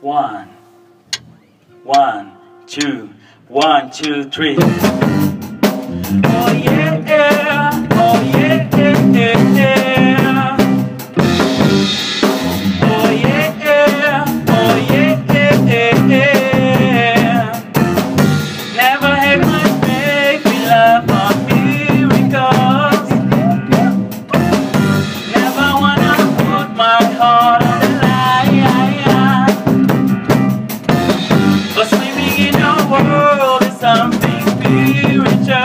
one, one, two, one, two, three.